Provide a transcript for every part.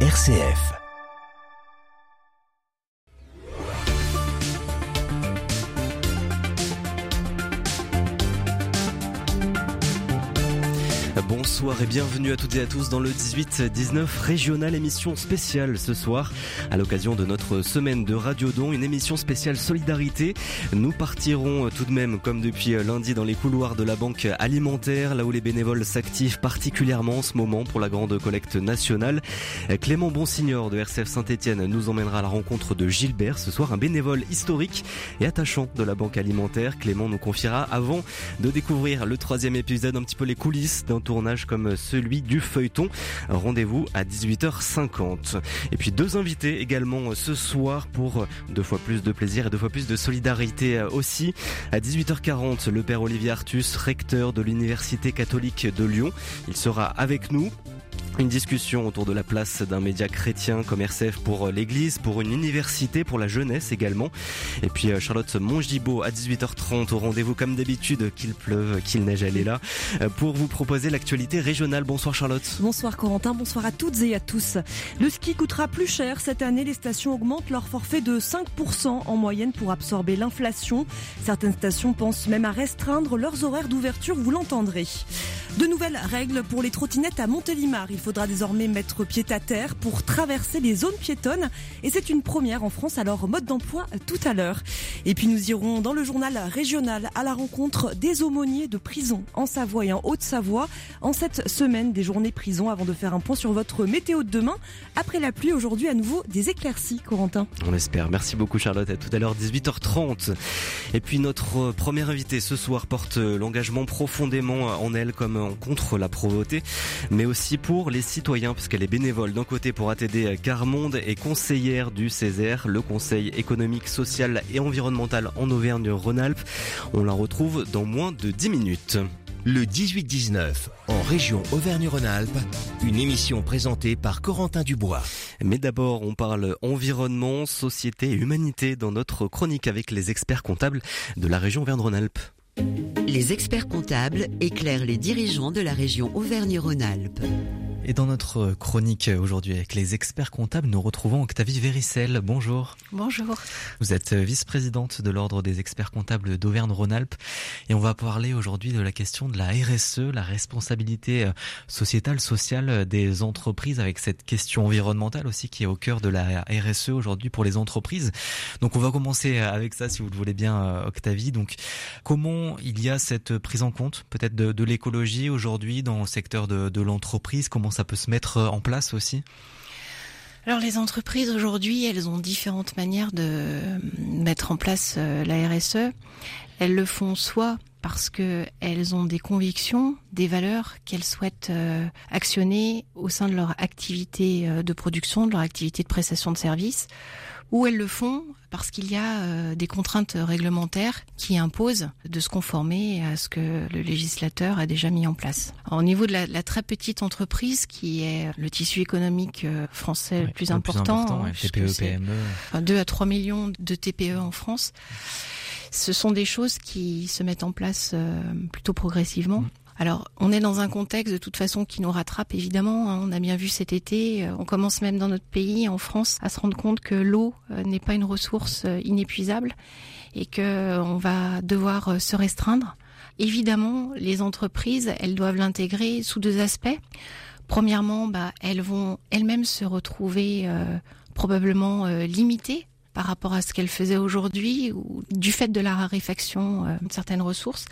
RCF. Bonsoir et bienvenue à toutes et à tous dans le 18-19 régional émission spéciale ce soir à l'occasion de notre semaine de Radio Don, une émission spéciale solidarité. Nous partirons tout de même comme depuis lundi dans les couloirs de la banque alimentaire, là où les bénévoles s'activent particulièrement en ce moment pour la grande collecte nationale. Clément Bonsignor de RCF Saint-Etienne nous emmènera à la rencontre de Gilbert ce soir, un bénévole historique et attachant de la banque alimentaire. Clément nous confiera avant de découvrir le troisième épisode un petit peu les coulisses d'un tournage comme celui du feuilleton. Rendez-vous à 18h50. Et puis deux invités également ce soir pour deux fois plus de plaisir et deux fois plus de solidarité aussi. À 18h40, le père Olivier Artus, recteur de l'Université catholique de Lyon. Il sera avec nous une discussion autour de la place d'un média chrétien comme RCF pour l'église, pour une université, pour la jeunesse également. Et puis euh, Charlotte Mongibaud à 18h30 au rendez-vous comme d'habitude, qu'il pleuve, qu'il neige, elle est là, euh, pour vous proposer l'actualité régionale. Bonsoir Charlotte. Bonsoir Corentin, bonsoir à toutes et à tous. Le ski coûtera plus cher cette année. Les stations augmentent leur forfait de 5% en moyenne pour absorber l'inflation. Certaines stations pensent même à restreindre leurs horaires d'ouverture, vous l'entendrez. De nouvelles règles pour les trottinettes à Montélimar. Faudra désormais mettre pied à terre pour traverser les zones piétonnes. Et c'est une première en France, alors mode d'emploi tout à l'heure. Et puis nous irons dans le journal régional à la rencontre des aumôniers de prison en Savoie et en Haute-Savoie en cette semaine des journées prison avant de faire un point sur votre météo de demain. Après la pluie, aujourd'hui à nouveau des éclaircies, Corentin. On l'espère. Merci beaucoup Charlotte. À tout à l'heure, 18h30. Et puis notre premier invité ce soir porte l'engagement profondément en elle comme contre la pauvreté, mais aussi pour les citoyens, puisqu'elle est bénévole d'un côté pour ATD Carmonde et conseillère du Césaire, le Conseil économique, social et environnemental en Auvergne-Rhône-Alpes. On la retrouve dans moins de 10 minutes. Le 18-19, en région Auvergne-Rhône-Alpes, une émission présentée par Corentin Dubois. Mais d'abord, on parle environnement, société et humanité dans notre chronique avec les experts comptables de la région Auvergne-Rhône-Alpes. Les experts comptables éclairent les dirigeants de la région Auvergne-Rhône-Alpes. Et dans notre chronique aujourd'hui avec les experts comptables, nous retrouvons Octavie Véricel. Bonjour. Bonjour. Vous êtes vice-présidente de l'Ordre des experts comptables d'Auvergne-Rhône-Alpes et on va parler aujourd'hui de la question de la RSE, la responsabilité sociétale, sociale des entreprises avec cette question environnementale aussi qui est au cœur de la RSE aujourd'hui pour les entreprises. Donc on va commencer avec ça si vous le voulez bien Octavie. Donc comment il y a cette prise en compte peut-être de, de l'écologie aujourd'hui dans le secteur de, de l'entreprise? Comment ça peut se mettre en place aussi? Alors les entreprises aujourd'hui, elles ont différentes manières de mettre en place la RSE. Elles le font soit parce que elles ont des convictions, des valeurs qu'elles souhaitent actionner au sein de leur activité de production, de leur activité de prestation de services, ou elles le font parce qu'il y a euh, des contraintes réglementaires qui imposent de se conformer à ce que le législateur a déjà mis en place. Alors, au niveau de la, la, très petite entreprise, qui est le tissu économique euh, français ouais, le plus le important, plus important ouais, TPE, PME, enfin, 2 à 3 millions de TPE en France, ce sont des choses qui se mettent en place euh, plutôt progressivement. Mmh. Alors, on est dans un contexte de toute façon qui nous rattrape évidemment. Hein. On a bien vu cet été. On commence même dans notre pays, en France, à se rendre compte que l'eau n'est pas une ressource inépuisable et que on va devoir se restreindre. Évidemment, les entreprises, elles doivent l'intégrer sous deux aspects. Premièrement, bah, elles vont elles-mêmes se retrouver euh, probablement euh, limitées par rapport à ce qu'elles faisaient aujourd'hui, ou du fait de la raréfaction euh, de certaines ressources,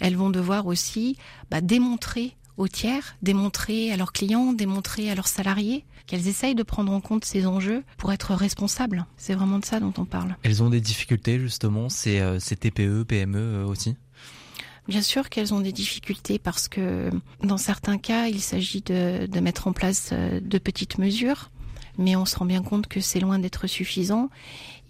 elles vont devoir aussi bah, démontrer aux tiers, démontrer à leurs clients, démontrer à leurs salariés qu'elles essayent de prendre en compte ces enjeux pour être responsables. C'est vraiment de ça dont on parle. Elles ont des difficultés justement, ces, euh, ces TPE, PME euh, aussi? Bien sûr qu'elles ont des difficultés parce que dans certains cas, il s'agit de, de mettre en place euh, de petites mesures mais on se rend bien compte que c'est loin d'être suffisant.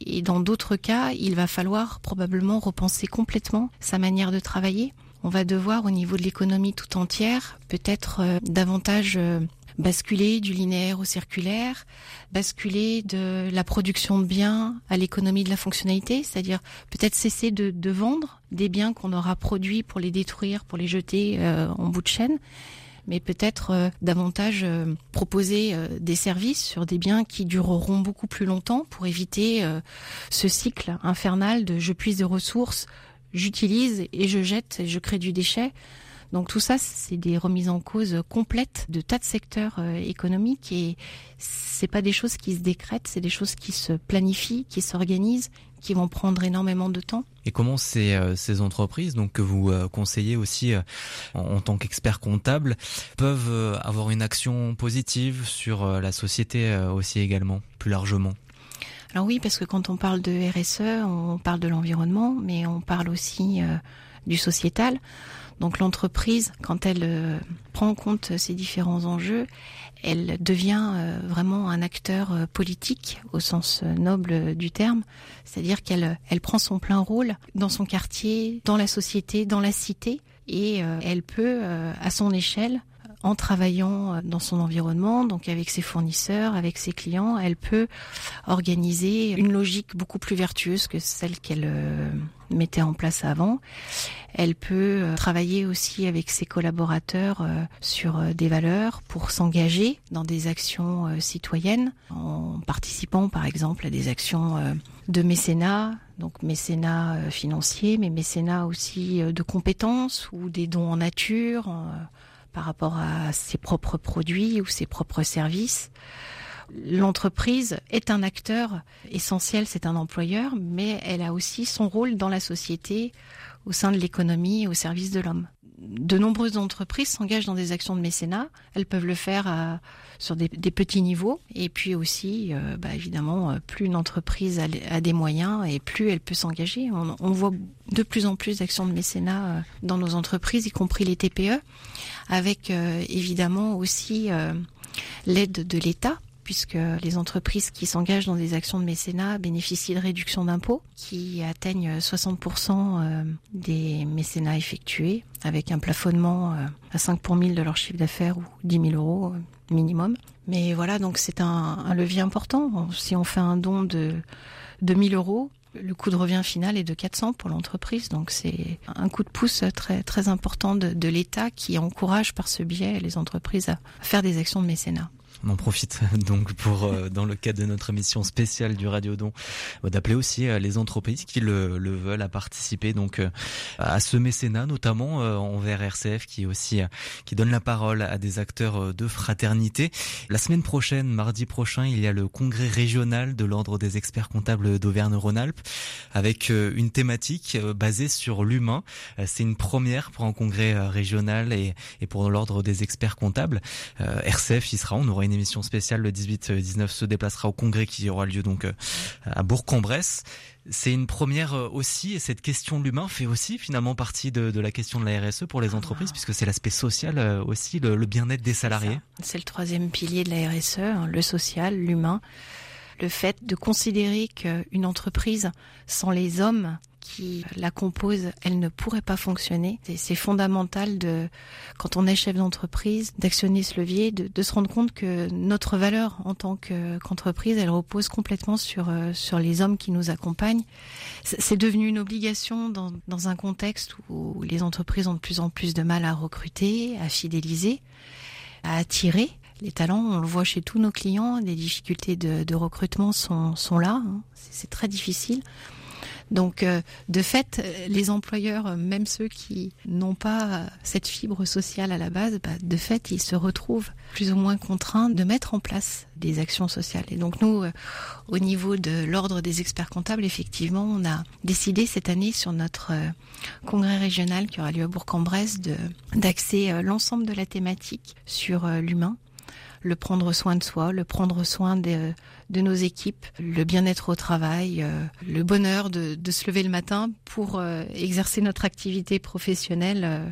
Et dans d'autres cas, il va falloir probablement repenser complètement sa manière de travailler. On va devoir, au niveau de l'économie tout entière, peut-être euh, davantage euh, basculer du linéaire au circulaire, basculer de la production de biens à l'économie de la fonctionnalité, c'est-à-dire peut-être cesser de, de, vendre des biens qu'on aura produits pour les détruire, pour les jeter euh, en bout de chaîne, mais peut-être davantage proposer des services sur des biens qui dureront beaucoup plus longtemps pour éviter ce cycle infernal de je puise des ressources, j'utilise et je jette et je crée du déchet. Donc tout ça, c'est des remises en cause complètes de tas de secteurs euh, économiques et c'est pas des choses qui se décrètent, c'est des choses qui se planifient, qui s'organisent, qui vont prendre énormément de temps. Et comment ces, euh, ces entreprises, donc que vous euh, conseillez aussi en, tant qu'expert comptable, peuvent avoir une action positive sur la société aussi également, plus largement? Alors oui, parce que quand on parle de RSE, on parle de l'environnement, mais on parle aussi du sociétal. Donc l'entreprise, quand elle euh, prend en compte ces différents enjeux, elle devient euh, vraiment un acteur euh, politique au sens noble du terme, c'est-à-dire qu'elle elle prend son plein rôle dans son quartier, dans la société, dans la cité, et elle peut, à son échelle, en travaillant dans son environnement, donc avec ses fournisseurs, avec ses clients, elle peut organiser une logique beaucoup plus vertueuse que celle qu'elle mettait en place avant. Elle peut euh, travailler aussi avec ses collaborateurs euh, sur euh, des valeurs pour s'engager dans des actions citoyennes en participant par exemple à des actions de mécénat, donc mécénat financier, mais mécénat aussi de compétences ou des dons en nature par rapport à ses propres produits ou ses propres services l'entreprise est un acteur essentiel, c'est un employeur, mais elle a aussi son rôle dans la société, au sein de l'économie, au service de l'homme. De nombreuses entreprises s'engagent dans des actions de mécénat. Elles peuvent le faire sur des, petits niveaux. Et puis aussi, euh, bah, évidemment, euh, plus une entreprise a, des moyens et plus elle peut s'engager. On, voit de plus en plus d'actions de mécénat euh, dans nos entreprises, y compris les TPE, avec évidemment aussi l'aide de l'État puisque les entreprises qui s'engagent dans des actions de mécénat bénéficient de réductions d'impôts qui atteignent 60% euh, des mécénats effectués, avec un plafonnement euh, à 5 pour 1000 de leur chiffre d'affaires ou 10 000 euros euh, minimum. Mais voilà, donc c'est un, levier important. Si on fait un don de, de 1000 euros, le coût de revient final est de 400 pour l'entreprise, donc c'est un coup de pouce très très important de l'État qui encourage par ce biais les entreprises à faire des actions de mécénat on en profite donc pour, euh, dans le cadre de notre émission spéciale du Radio Don, euh, d'appeler aussi euh, les entreprises qui le, veulent à participer donc à ce mécénat, notamment envers RCF qui aussi qui donne la parole à des acteurs de fraternité. La semaine prochaine, mardi prochain, il y a le congrès régional de l'ordre des experts comptables d'Auvergne-Rhône-Alpes avec une thématique basée sur l'humain. C'est une première pour un congrès régional et, et pour l'ordre des experts comptables. RCF y sera, on aura une émission spéciale le 18-19 se déplacera au congrès qui aura lieu donc euh, à Bourg-en-Bresse. C'est une première euh, aussi, et cette question de l'humain fait aussi finalement partie de, la question de la RSE pour les entreprises, puisque c'est l'aspect social euh, aussi, le, bien-être des salariés. C'est le troisième pilier de la RSE, hein, le social, l'humain. Le fait de considérer qu'une entreprise sans les hommes qui la compose, elle ne pourrait pas fonctionner. C'est fondamental quand on est chef d'entreprise, d'actionner ce levier, de, se rendre compte que notre valeur en tant qu'entreprise, elle repose complètement sur euh, sur les hommes qui nous accompagnent. C'est devenu une obligation dans, dans un contexte où les entreprises ont de plus en plus de mal à recruter, à fidéliser, à attirer les talents, on le voit chez tous nos clients, les difficultés de, de recrutement sont, sont là, hein. c'est très difficile. Donc, euh, de fait, les employeurs, euh, même ceux qui n'ont pas cette fibre sociale à la base, bah, de fait, ils se retrouvent plus ou moins contraints de mettre en place des actions sociales. Et donc, nous, euh, au niveau de l'ordre des experts comptables, effectivement, on a décidé cette année sur notre congrès régional qui aura lieu à Bourg-en-Bresse d'axer l'ensemble de la thématique sur l'humain le prendre soin de soi, le prendre soin de, de nos équipes, le bien-être au travail, euh, le bonheur de, de, se lever le matin pour euh, exercer notre activité professionnelle euh,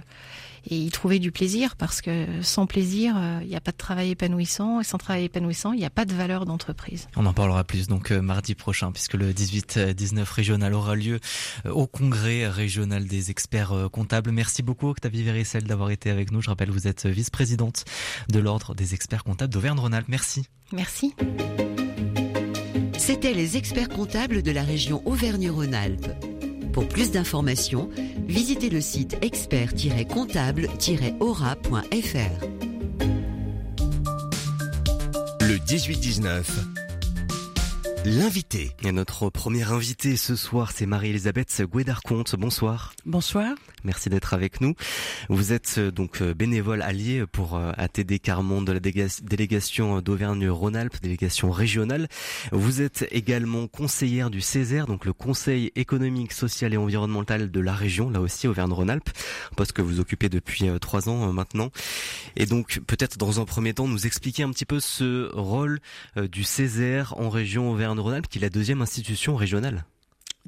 et y trouver du plaisir parce que sans plaisir, il n'y a pas de travail épanouissant et sans travail épanouissant, il n'y a pas de valeur d'entreprise. On en parlera plus donc mardi prochain puisque le 18-19 régional aura lieu au congrès régional des experts comptables. Merci beaucoup Octavie Véricel d'avoir été avec nous. Je rappelle, vous êtes vice-présidente de l'ordre des experts comptables d'Auvergne-Rhône-Alpes. Merci. Merci. C'était les experts comptables de la région Auvergne-Rhône-Alpes. Pour plus d'informations, visitez le site expert-comptable-aura.fr. Le 18-19, L'invité. Et notre première invitée ce soir, c'est Marie-Elisabeth Guédarconte. Bonsoir. Bonsoir. Merci d'être avec nous. Vous êtes euh, donc euh, bénévole allié pour euh, ATD Carmonde de la délégation d'Auvergne-Rhône-Alpes, délégation régionale. Vous êtes également conseillère du Césaire, donc le Conseil économique, social et environnemental de la région, là aussi Auvergne-Rhône-Alpes, poste que vous occupez depuis trois ans maintenant. Et donc peut-être dans un premier temps nous expliquer un petit peu ce rôle du Césaire en région Qui est la deuxième institution régionale.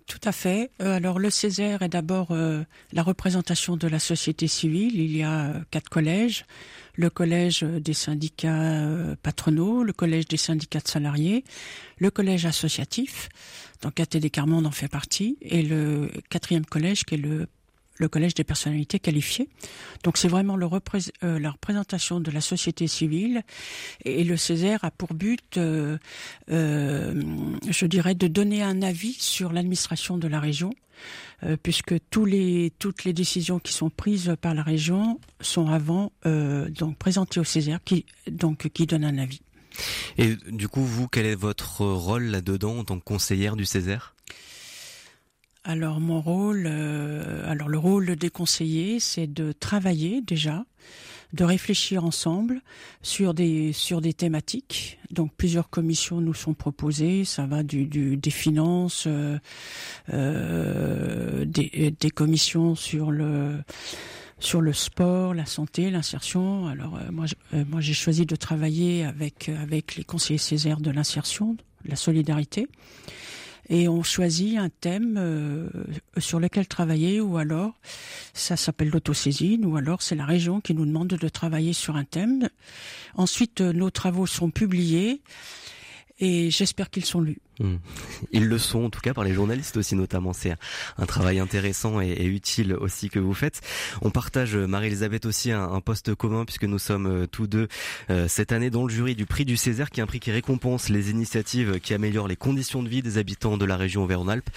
Tout à fait. Euh, alors le Césaire est d'abord euh, la représentation de la société civile. Il y a euh, quatre collèges. Le collège des syndicats patronaux, le collège des syndicats de salariés, le collège associatif, donc ATD Carmonde en fait partie, et le quatrième collège qui est le le collège des personnalités qualifiées. Donc c'est vraiment euh, la représentation de la société civile et le Césaire a pour but, euh, euh, je dirais, de donner un avis sur l'administration de la région. puisque toutes les décisions qui sont prises par la région sont avant donc présentées au Césaire, qui donc qui donne un avis. Et du coup, vous, quel est votre rôle là-dedans en tant que conseillère du Césaire? Alors mon rôle, euh, alors le rôle des conseillers, c'est de travailler déjà, de réfléchir ensemble sur des sur des thématiques. Donc plusieurs commissions nous sont proposées. Ça va du, des finances, euh, euh, des, des commissions sur le sur le sport, la santé, l'insertion. Alors moi, moi j'ai choisi de travailler avec avec les conseillers Césaire de l'insertion, la solidarité et on choisit un thème euh, sur lequel travailler ou alors ça s'appelle l'autosaisine ou alors c'est la région qui nous demande de travailler sur un thème. Ensuite, euh, nos travaux sont publiés et j'espère qu'ils sont lus. Hmm. Ils le sont en tout cas par les journalistes aussi notamment. C'est un travail intéressant et, utile aussi que vous faites. On partage euh, Marie-Elisabeth aussi un, poste commun puisque nous sommes euh, tous deux euh, cette année dans le jury du prix du Césaire qui est un prix qui récompense les initiatives qui améliorent les conditions de vie des habitants de la région Auvergne-Alpes,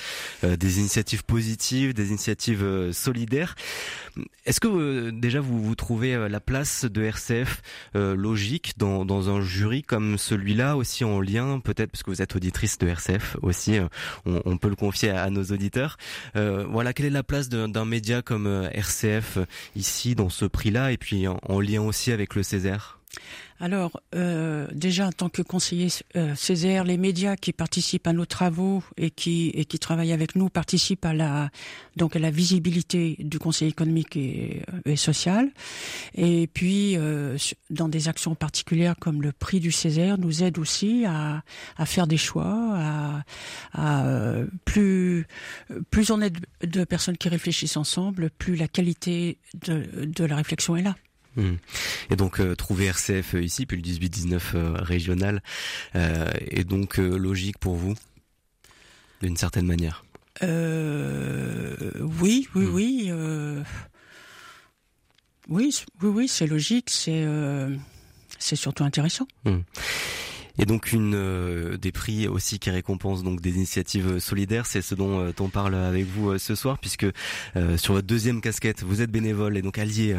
des initiatives positives, des initiatives solidaires. Est-ce que déjà vous, vous trouvez la place de RCF logique dans, dans un jury comme celui-là aussi en lien peut-être parce que vous êtes auditrice de RCF aussi, euh, on, peut le confier à, nos auditeurs. Euh, voilà, quelle est la place d'un média comme euh, RCF ici dans ce prix-là et puis en lien aussi avec le Césaire? Alors, euh, déjà en tant que conseiller euh, Césaire, les médias qui participent à nos travaux et qui et qui travaillent avec nous participent à la donc à la visibilité du Conseil économique et, euh, social. Et puis, euh, dans des actions particulières comme le prix du Césaire, nous aide aussi à, à faire des choix, à, à euh, plus plus on est de personnes qui réfléchissent ensemble, plus la qualité de, de la réflexion est là. Hmm. Et donc euh, trouver RCF euh, ici, puis le 18-19 euh, régional, est donc logique pour vous, d'une certaine manière Oui, oui, hmm. oui. Oui, oui, oui, c'est logique, c'est c'est surtout intéressant. Hmm. Et donc une euh, des prix aussi qui récompense donc des initiatives solidaires, c'est ce dont euh, on parle avec vous euh, ce soir, puisque sur votre deuxième casquette, vous êtes bénévole et donc allié,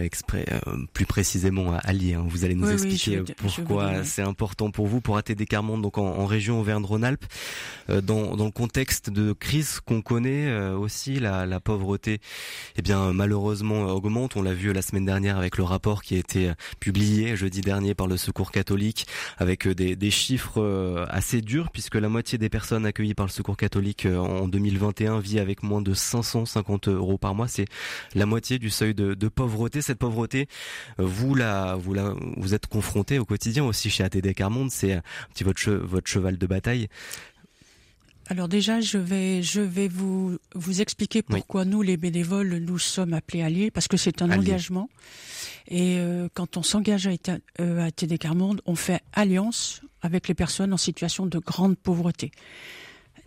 exprès, plus précisément allié. Hein. vous allez nous expliquer pourquoi c'est important pour vous pour ATD Carmonde, donc en, en région Auvergne-Rhône-Alpes, dans, dans le contexte de crise qu'on connaît aussi, la, la pauvreté, eh bien malheureusement augmente. On l'a vu la semaine dernière avec le rapport qui a été publié jeudi dernier par le Secours catholique avec avec euh, des, chiffres euh, assez durs puisque la moitié des personnes accueillies par le Secours catholique euh, en 2021 vit avec moins de 550 euros par mois. C'est la moitié du seuil de, pauvreté. Cette pauvreté, vous la, vous la, vous êtes confronté au quotidien aussi chez ATD Carmonde. C'est un petit votre, votre cheval de bataille. Alors déjà, je vais, je vais vous, vous expliquer pourquoi nous, les bénévoles, nous sommes appelés alliés, parce que c'est un engagement. Et euh, quand on s'engage à, euh, à TD Carmonde, on fait alliance avec les personnes en situation de grande pauvreté.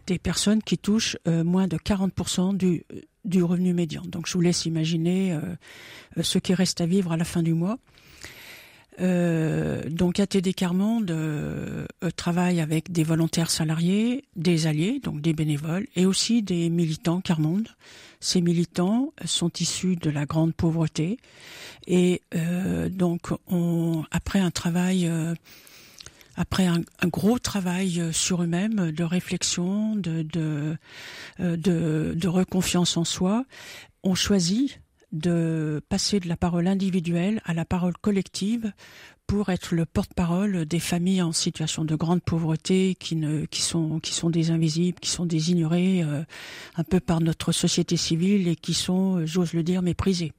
Des personnes qui touchent euh, moins de 40% du, du revenu médian. Donc je vous laisse imaginer ce qui reste à vivre à la fin du mois. Euh, donc ATD Carmonde euh, travaille avec des volontaires salariés, des alliés, donc des bénévoles, et aussi des militants Carmonde. Ces militants sont issus de la grande pauvreté et euh, donc on, après un travail après un, gros travail sur eux-mêmes, de réflexion, de, de, de, de reconfiance en soi, ont choisi de passer de la parole individuelle à la parole collective pour être le porte-parole des familles en situation de grande pauvreté qui ne qui sont qui sont des invisibles, qui sont des ignorés euh, un peu par notre société civile et qui sont, euh, j'ose le dire, méprisés.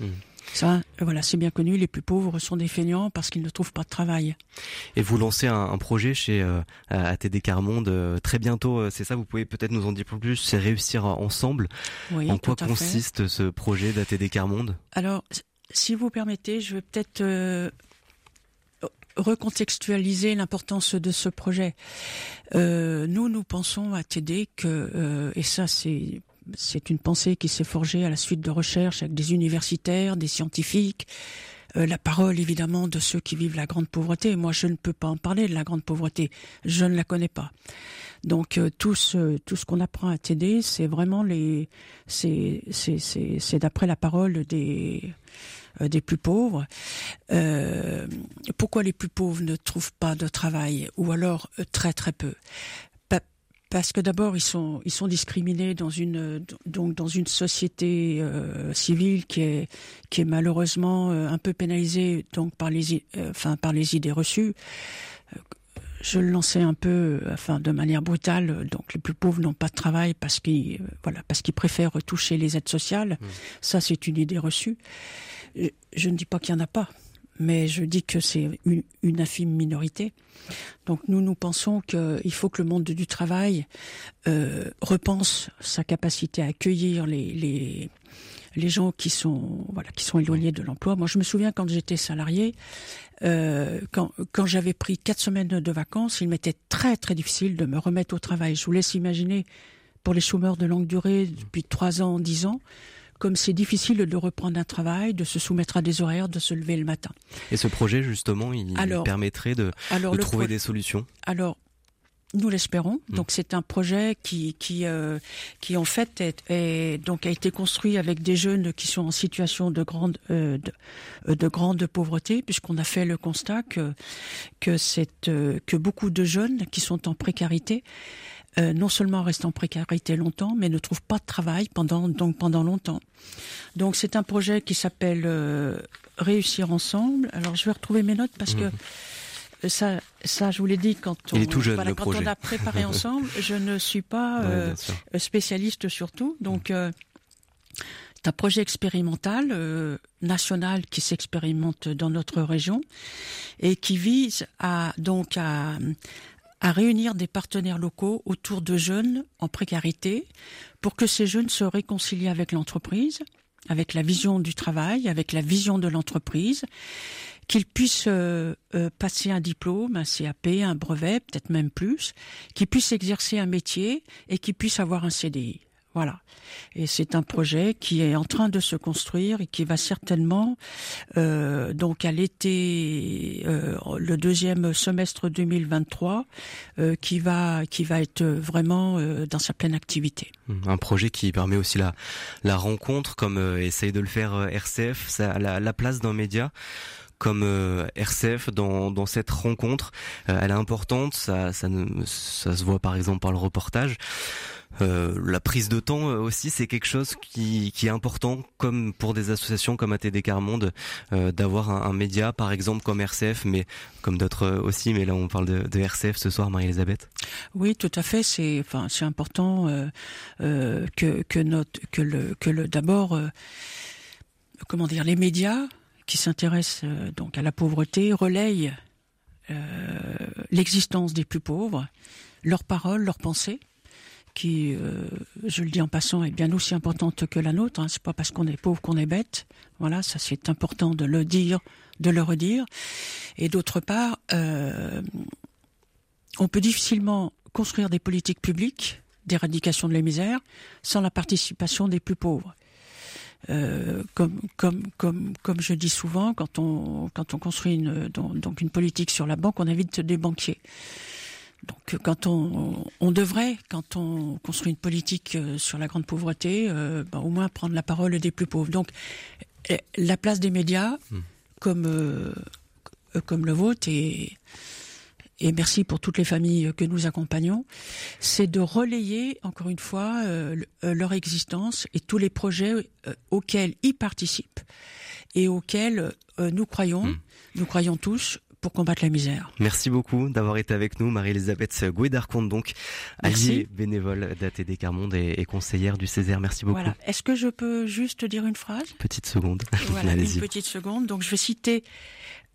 Hmm. Ça, voilà, c'est bien connu. Les plus pauvres sont des feignants parce qu'ils ne trouvent pas de travail. Et vous lancez un, projet chez euh, ATD Carmonde euh, très bientôt. Euh, c'est ça. Vous pouvez peut-être nous en dire plus. C'est réussir ensemble. Oui, en quoi consiste ce projet d'ATD Carmonde? Alors, si vous permettez, je vais peut-être recontextualiser l'importance de ce projet. nous, nous pensons à TD que, et ça c'est c'est une pensée qui s'est forgée à la suite de recherches avec des universitaires, des scientifiques, euh, la parole évidemment de ceux qui vivent la grande pauvreté. Moi, je ne peux pas en parler de la grande pauvreté, je ne la connais pas. Donc euh, tout ce qu'on apprend à TD, c'est vraiment les c'est d'après la parole des euh, des plus pauvres. pourquoi les plus pauvres ne trouvent pas de travail ou alors très très peu? Parce que d'abord ils sont ils sont discriminés dans une donc dans une société euh, civile qui est qui est malheureusement euh, un peu pénalisée donc par les euh, enfin par les idées reçues. Je le lançais un peu, enfin de manière brutale. Donc les plus pauvres n'ont pas de travail parce qu'ils voilà parce qu'ils préfèrent toucher les aides sociales. Mmh. Ça c'est une idée reçue. Je ne dis pas qu'il y en a pas mais je dis que c'est une, infime minorité. Donc nous, nous pensons qu'il faut que le monde du travail euh, repense sa capacité à accueillir les, les, les gens qui sont voilà qui sont éloignés de l'emploi. Moi, je me souviens quand j'étais salarié, euh, quand, quand j'avais pris quatre semaines de vacances, il m'était très très difficile de me remettre au travail. Je vous laisse imaginer pour les chômeurs de longue durée depuis trois ans, dix ans, comme c'est difficile de reprendre un travail, de se soumettre à des horaires, de se lever le matin. Et ce projet, justement, il permettrait de, trouver des solutions Alors, nous l'espérons. Hmm. Donc c'est un projet qui qui euh, qui en fait est, donc a été construit avec des jeunes qui sont en situation de grande euh, de, de, grande pauvreté puisqu'on a fait le constat que que cette euh, que beaucoup de jeunes qui sont en précarité euh, non seulement restent en précarité longtemps, mais ne trouvent pas de travail pendant donc pendant longtemps. Donc c'est un projet qui s'appelle euh, Réussir ensemble. Alors je vais retrouver mes notes parce que mhm. ça, ça, je vous l'ai dit quand on, quand on a préparé ensemble. Je ne suis pas euh, spécialiste sur tout, donc. c'est un projet expérimental national qui s'expérimente dans notre région et qui vise à donc à, à réunir des partenaires locaux autour de jeunes en précarité pour que ces jeunes se réconcilient avec l'entreprise, avec la vision du travail, avec la vision de l'entreprise, qu'ils puissent euh, euh, passer un diplôme, un CAP, un brevet, peut-être même plus, qu'ils puissent exercer un métier et qu'ils puissent avoir un CDI. Voilà. Et c'est un projet qui est en train de se construire et qui va certainement, euh, donc à l'été, euh, le deuxième semestre 2023, euh, qui va qui va être vraiment euh, dans sa pleine activité. Un projet qui permet aussi la la rencontre, comme euh, essaye de le faire RCF, ça, la, la place d'un média comme RCF dans, dans cette rencontre. elle est importante, ça, ça, ça se voit par exemple par le reportage. Euh, la prise de temps euh, aussi, c'est quelque chose qui, est important, comme pour des associations comme ATD Carmonde, euh, d'avoir un, média, par exemple comme RCF, mais comme d'autres aussi. Mais là, on parle de, RCF ce soir, Marie-Elisabeth. Oui, tout à fait. C'est, important que que d'abord, comment dire, les médias qui s'intéressent donc à la pauvreté relayent l'existence des plus pauvres, leurs paroles, leurs pensées qui, euh, je le dis en passant, est bien aussi importante que la nôtre. Hein. C'est pas parce qu'on est pauvre qu'on est bête. Voilà, ça c'est important de le dire, de le redire. Et d'autre part, euh, on peut difficilement construire des politiques publiques d'éradication de la misère sans la participation des plus pauvres. Euh, comme, comme, comme, comme je dis souvent, quand on, quand on construit donc une politique sur la banque, on invite des banquiers. Donc quand on, on devrait, quand on construit une politique euh, sur la grande pauvreté, euh, bah, au moins prendre la parole des plus pauvres. Donc la place des médias, hmm. comme euh, comme le vôtre, est, et merci pour toutes les familles que nous accompagnons, c'est de relayer encore une fois leur existence et tous les projets auxquels ils participent et auxquels nous croyons, hmm. nous croyons tous pour combattre la misère. Merci beaucoup d'avoir été avec nous, Marie-Elisabeth Gouédarconte, donc alliée bénévole d'ATD Carmonde et, conseillère du Césaire. Merci beaucoup. Voilà. Est-ce que je peux juste dire une phrase? Petite seconde. Voilà, une petite seconde. Donc je vais citer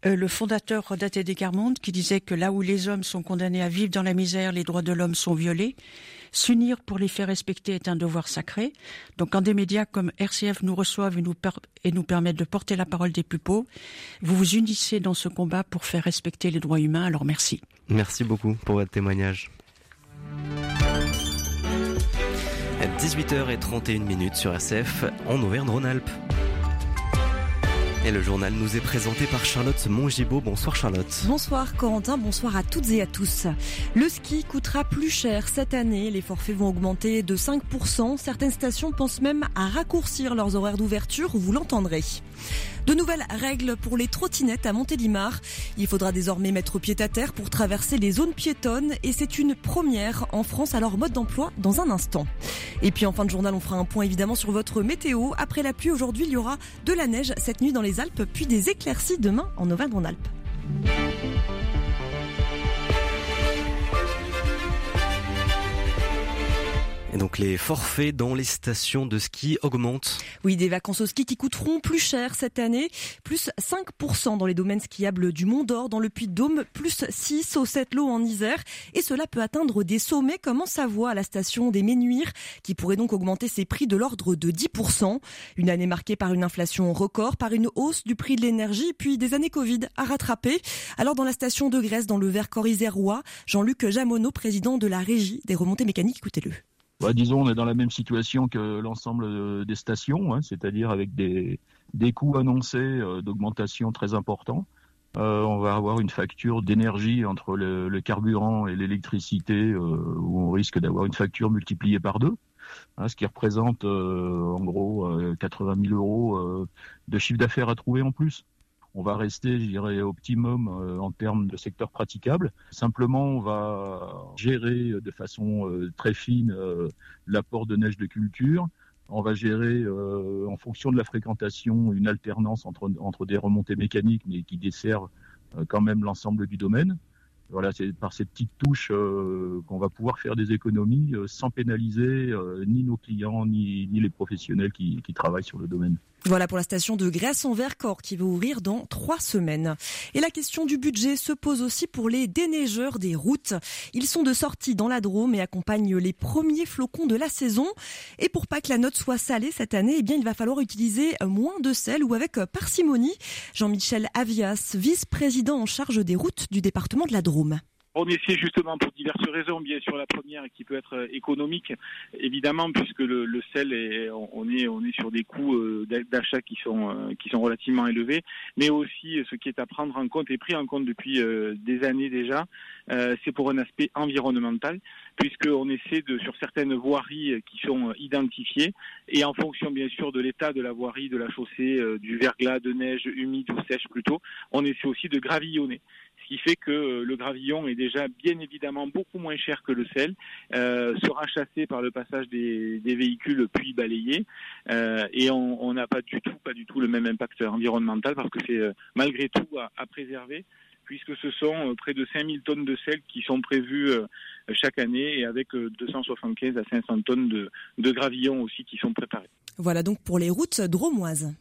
euh, le fondateur d'ATD Carmonde qui disait que là où les hommes sont condamnés à vivre dans la misère, les droits de l'homme sont violés. S'unir pour les faire respecter est un devoir sacré. Donc quand des médias comme RCF nous reçoivent et nous, et nous permettent de porter la parole des plus pauvres, vous vous unissez dans ce combat pour faire respecter les droits humains. Alors merci. Merci beaucoup pour votre témoignage. 18h31 sur RCF en Auvergne-Rhône-Alpes. Le journal nous est présenté par Charlotte Mongibaud. Bonsoir Charlotte. Bonsoir Corentin, bonsoir à toutes et à tous. Le ski coûtera plus cher cette année. Les forfaits vont augmenter de 5%. Certaines stations pensent même à raccourcir leurs horaires d'ouverture, vous l'entendrez. De nouvelles règles pour les trottinettes à Montélimar. Il faudra désormais mettre pied à terre pour traverser les zones piétonnes et c'est une première en France à leur mode d'emploi dans un instant. Et puis en fin de journal, on fera un point évidemment sur votre météo. Après la pluie aujourd'hui, il y aura de la neige cette nuit dans les Alpes, puis des éclaircies demain en Donc les forfaits dans les stations de ski augmentent. Oui, des vacances au ski qui coûteront plus cher cette année, plus 5% dans les domaines skiables du Mont d'Or, dans le Puy-de-Dôme, plus 6 au Sept-Lô en Isère, et cela peut atteindre des sommets comme en Savoie à la station des Ménuires, qui pourrait donc augmenter ses prix de l'ordre de 10%. Une année marquée par une inflation record, par une hausse du prix de l'énergie, puis des années Covid à rattraper. Alors dans la station de Grèce, dans le Vercors isérois, Jean-Luc Jamonneau, président de la régie des remontées mécaniques, écoutez-le. Bah, disons, on est dans la même situation que l'ensemble euh, des stations, hein, c'est-à-dire avec des, des coûts annoncés euh, d'augmentation très importants. Euh, on va avoir une facture d'énergie entre le, le, carburant et l'électricité euh, où on risque d'avoir une facture multipliée par deux, hein, ce qui représente en gros 80 000 euros de chiffre d'affaires à trouver en plus on va rester, je dirais, optimum euh, en termes de secteur praticable. Simplement, on va gérer de façon euh, très fine euh, l'apport de neige de culture. On va gérer, en fonction de la fréquentation, une alternance entre, entre des remontées mécaniques, mais qui desservent quand même l'ensemble du domaine. Voilà, c'est par ces petites touches qu'on va pouvoir faire des économies sans pénaliser ni nos clients ni, ni les professionnels qui travaillent sur le domaine. Voilà pour la station de Grèce en Vercors qui va ouvrir dans trois semaines. Et la question du budget se pose aussi pour les déneigeurs des routes. Ils sont de sortie dans la Drôme et accompagnent les premiers flocons de la saison. Et pour pas que la note soit salée cette année, eh bien, il va falloir utiliser moins de sel ou avec parcimonie. Jean-Michel Avias, vice-président en charge des routes du département de la Drôme. On essaie justement pour diverses raisons. Bien sûr, la première qui peut être euh, économique, évidemment, puisque le, sel est, on est, on est sur des coûts euh, d'achat qui sont, euh, qui sont relativement élevés, mais aussi ce qui est à prendre en compte et pris en compte depuis des années déjà, c'est pour un aspect environnemental, puisqu'on essaie de, sur certaines voiries qui sont identifiées, et en fonction bien sûr de l'état de la voirie, de la chaussée, du verglas, de neige humide ou sèche plutôt, on essaie aussi de gravillonner qui fait que euh, le gravillon est déjà bien évidemment beaucoup moins cher que le sel, euh, sera chassé par le passage des, véhicules puis balayé, euh, et on n'a pas du tout, le même impact environnemental parce que c'est malgré tout à, préserver puisque ce sont près de 5000 tonnes de sel qui sont prévues chaque année et avec 275 à 500 tonnes de, de gravillons aussi qui sont préparés. Voilà donc pour les routes dromoises.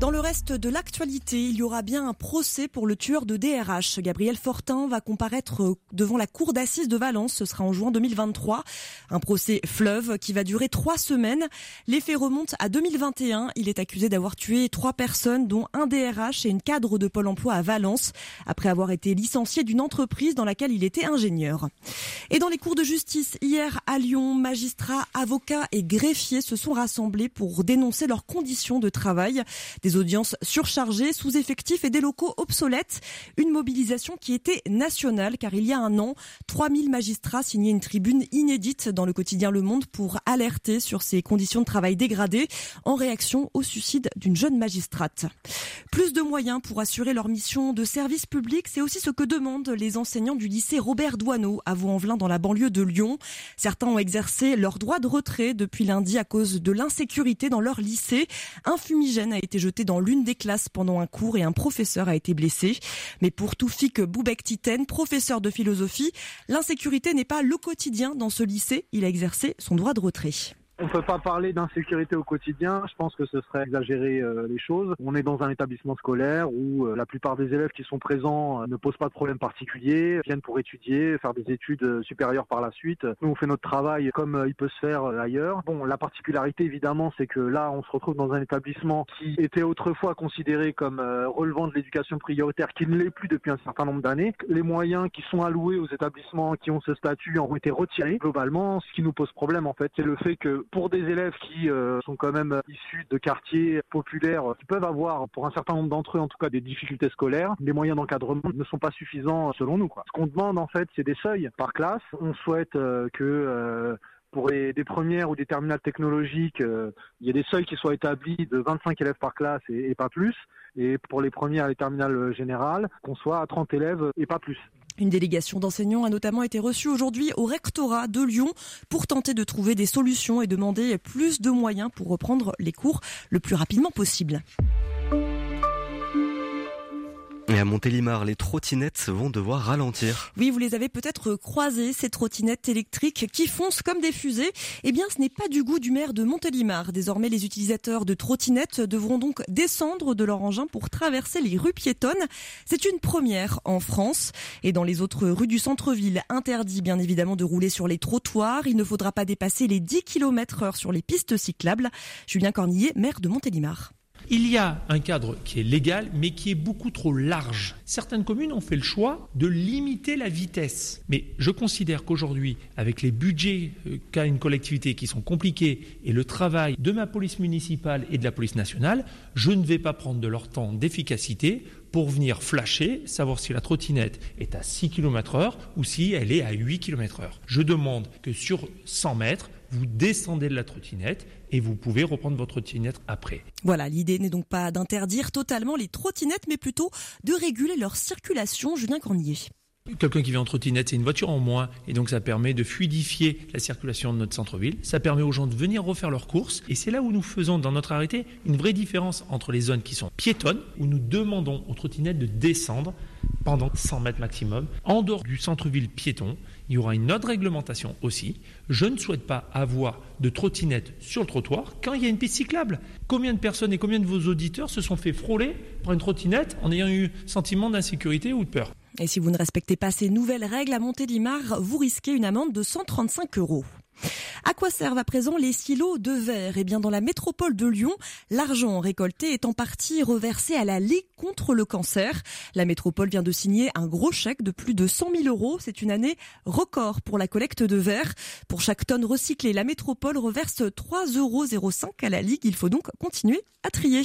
Dans le reste de l'actualité, il y aura bien un procès pour le tueur de DRH. Gabriel Fortin va comparaître devant la cour d'assises de Valence. Ce sera en juin 2023. Un procès fleuve qui va durer trois semaines. Les faits remontent à 2021. Il est accusé d'avoir tué trois personnes, dont un DRH et une cadre de Pôle emploi à Valence, après avoir été licencié d'une entreprise dans laquelle il était ingénieur. Et dans les cours de justice, hier à Lyon, magistrats, avocats et greffiers se sont rassemblés pour dénoncer leurs conditions de travail. Des audiences surchargées, sous-effectifs et des locaux obsolètes. Une mobilisation qui était nationale car il y a un an, 3000 magistrats signaient une tribune inédite dans le quotidien Le Monde pour alerter sur ces conditions de travail dégradées en réaction au suicide d'une jeune magistrate. Plus de moyens pour assurer leur mission de service public, c'est aussi ce que demandent les enseignants du lycée Robert Douaneau à Vaux-en-Velin dans la banlieue de Lyon. Certains ont exercé leur droit de retrait depuis lundi à cause de l'insécurité dans leur lycée. Un fumigène a été jeté dans l'une des classes pendant un cours et un professeur a été blessé. Mais pour Toufik Boubek-Titen, professeur de philosophie, l'insécurité n'est pas le quotidien dans ce lycée. Il a exercé son droit de retrait. On ne peut pas parler d'insécurité au quotidien. Je pense que ce serait exagérer euh, les choses. On est dans un établissement scolaire où euh, la plupart des élèves qui sont présents euh, ne posent pas de problème particulier, viennent pour étudier, faire des études supérieures par la suite. Nous, on fait notre travail comme il peut se faire ailleurs. Bon, la particularité, évidemment, c'est que là, on se retrouve dans un établissement qui était autrefois considéré comme relevant de l'éducation prioritaire, qui ne l'est plus depuis un certain nombre d'années. Les moyens qui sont alloués aux établissements qui ont ce statut ont été retirés. Globalement, ce qui nous pose problème, en fait, c'est le fait que pour des élèves qui euh, sont quand même issus de quartiers populaires, qui peuvent avoir, pour un certain nombre d'entre eux en tout cas, des difficultés scolaires, les moyens d'encadrement ne sont pas suffisants selon nous. Ce qu'on demande en fait, c'est des seuils par classe. On souhaite euh, que euh, pour les, premières ou des terminales technologiques, il y a des seuils qui soient établis de 25 élèves par classe et, et pas plus. Et pour les premières et les terminales générales, qu'on soit à 30 élèves et pas plus. Une délégation d'enseignants a notamment été reçue aujourd'hui au rectorat de Lyon pour tenter de trouver des solutions et demander plus de moyens pour reprendre les cours le plus rapidement possible. Et à Montélimar, les trottinettes vont devoir ralentir. Oui, vous les avez peut-être croisées, ces trottinettes électriques qui foncent comme des fusées. Eh bien, ce n'est pas du goût du maire de Montélimar. Désormais, les utilisateurs de trottinettes devront donc descendre de leur engin pour traverser les rues piétonnes. C'est une première en France. Et dans les autres rues du centre-ville, interdit bien évidemment de rouler sur les trottoirs. Il ne faudra pas dépasser les 10 km heure sur les pistes cyclables. Julien Cornillet, maire de Montélimar. Il y a un cadre qui est légal, mais qui est beaucoup trop large. Certaines communes ont fait le choix de limiter la vitesse. Mais je considère qu'aujourd'hui, avec les budgets euh, qu'a une collectivité qui sont compliqués et le travail de ma police municipale et de la police nationale, je ne vais pas prendre de leur temps d'efficacité pour venir flasher, savoir si la trottinette est à 6 km heure ou si elle est à 8 km heure. Je demande que sur 100 mètres, vous descendez de la trottinette et vous pouvez reprendre votre trottinette après. Voilà, l'idée n'est donc pas d'interdire totalement les trottinettes, mais plutôt de réguler leur circulation. Julien Cornier. Quelqu'un qui vient en trottinette, c'est une voiture en moins, et donc ça permet de fluidifier la circulation de notre centre-ville. Ça permet aux gens de venir refaire leurs courses, et c'est là où nous faisons dans notre arrêté une vraie différence entre les zones qui sont piétonnes, où nous demandons aux trottinettes de descendre pendant 100 mètres maximum, en dehors du centre-ville piéton. Il y aura une autre réglementation aussi. Je ne souhaite pas avoir de trottinettes sur le trottoir quand il y a une piste cyclable. Combien de personnes et combien de vos auditeurs se sont fait frôler par une trottinette en ayant eu sentiment d'insécurité ou de peur? Et si vous ne respectez pas ces nouvelles règles à Montélimar, vous risquez une amende de 135 euros. À quoi servent à présent les silos de verre? Eh bien, dans la métropole de Lyon, l'argent récolté est en partie reversé à la Ligue contre le cancer. La métropole vient de signer un gros chèque de plus de 100 000 euros. C'est une année record pour la collecte de verre. Pour chaque tonne recyclée, la métropole reverse 3,05 euros à la Ligue. Il faut donc continuer à trier.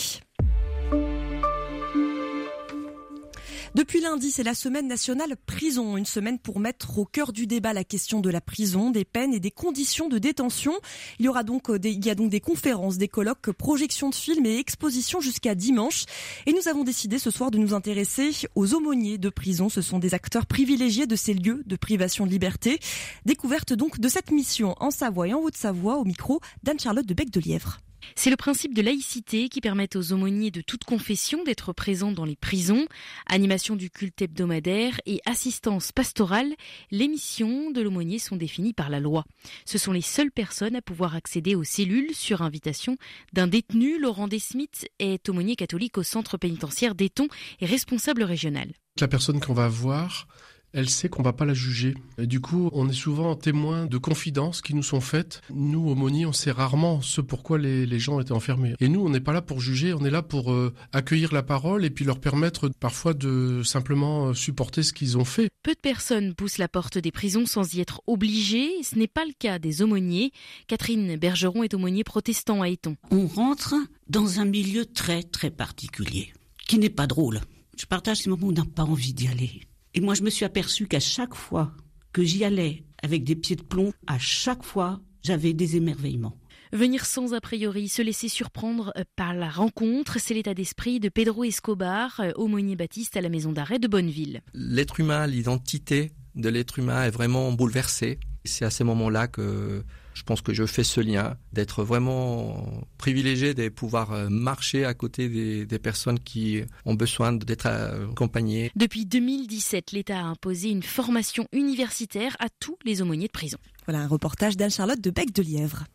Depuis lundi, c'est la semaine nationale prison, une semaine pour mettre au cœur du débat la question de la prison, des peines et des conditions de détention. Il y aura donc euh, des, il y a donc des conférences, des colloques, projections de films et expositions jusqu'à dimanche. Et nous avons décidé ce soir de nous intéresser aux aumôniers de prison. Ce sont des acteurs privilégiés de ces lieux de privation de liberté. Découverte donc de cette mission en Savoie et en Haute-Savoie au micro d'Anne-Charlotte de Bec-de-Lièvre. C'est le principe de laïcité qui permet aux aumôniers de toute confession d'être présents dans les prisons, animation du culte hebdomadaire et assistance pastorale. Les missions de l'aumônier sont définies par la loi. Ce sont les seules personnes à pouvoir accéder aux cellules sur invitation d'un détenu. Laurent Desmith est aumônier catholique au centre pénitentiaire d'Eton et responsable régional. La personne qu'on va voir elle sait qu'on va pas la juger. Et du coup, on est souvent témoin de confidences qui nous sont faites. Nous, aumôniers, on sait rarement ce pourquoi les, les gens étaient enfermés. Et nous, on n'est pas là pour juger, on est là pour euh, accueillir la parole et puis leur permettre parfois de simplement euh, supporter ce qu'ils ont fait. Peu de personnes poussent la porte des prisons sans y être obligées. Ce n'est pas le cas des aumôniers. Catherine Bergeron est aumônier protestant à Eton. On rentre dans un milieu très très particulier, qui n'est pas drôle. Je partage ces moments où on n'a pas envie d'y aller. Et moi, je me suis aperçu qu'à chaque fois que j'y allais avec des pieds de plomb, à chaque fois, j'avais des émerveillements. Venir sans a priori, se laisser surprendre euh, par la rencontre, c'est l'état d'esprit de Pedro Escobar, euh, aumônier baptiste à la maison d'arrêt de Bonneville. L'être humain, l'identité de l'être humain est vraiment bouleversée. C'est à ces moments-là que je pense que je fais ce lien, d'être vraiment privilégié de pouvoir euh, marcher à côté des, des personnes qui ont besoin d'être accompagnées. Depuis 2017, l'État a imposé une formation universitaire à tous les aumôniers de prison. Voilà un reportage d'Anne-Charlotte de Bec de Lièvre.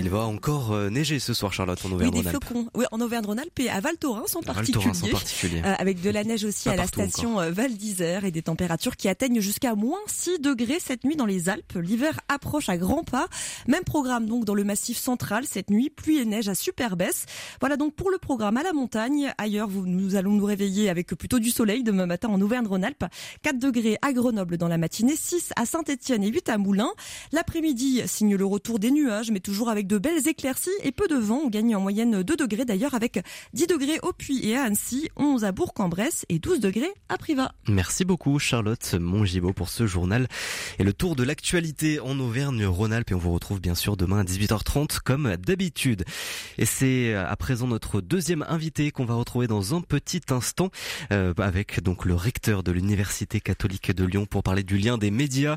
Il va encore euh, neiger ce soir, Charlotte, en Auvergne-Rhône-Alpes. Oui, des flocons. Oui, en Auvergne-Rhône-Alpes et à Val Thorens en Val particulier. Thorens en particulier. Euh, avec de la neige aussi Pas à la station euh, Val d'Isère et des températures qui atteignent jusqu'à moins 6 degrés cette nuit dans les Alpes. L'hiver approche à grands pas. Même programme donc dans le massif central cette nuit. Pluie et neige à super baisse. Voilà donc pour le programme à la montagne. Ailleurs, vous, nous allons nous réveiller avec plutôt du soleil demain matin en Auvergne-Rhône-Alpes. 4 degrés à Grenoble dans la matinée, 6 à Saint-Etienne et 8 à Moulins. L'après-midi signe le retour des nuages, mais toujours avec de belles éclaircies et peu de vent. On gagne en moyenne 2 degrés d'ailleurs avec 10 degrés au Puy et à Annecy, 11 à Bourg-en-Bresse et 12 degrés à Privas. Merci beaucoup Charlotte Mongibaud pour ce journal et le tour de l'actualité en Auvergne-Rhône-Alpes et on vous retrouve bien sûr demain à 18h30 comme d'habitude. Et c'est à présent notre deuxième invité qu'on va retrouver dans un petit instant euh, avec donc le recteur de l'Université catholique de Lyon pour parler du lien des médias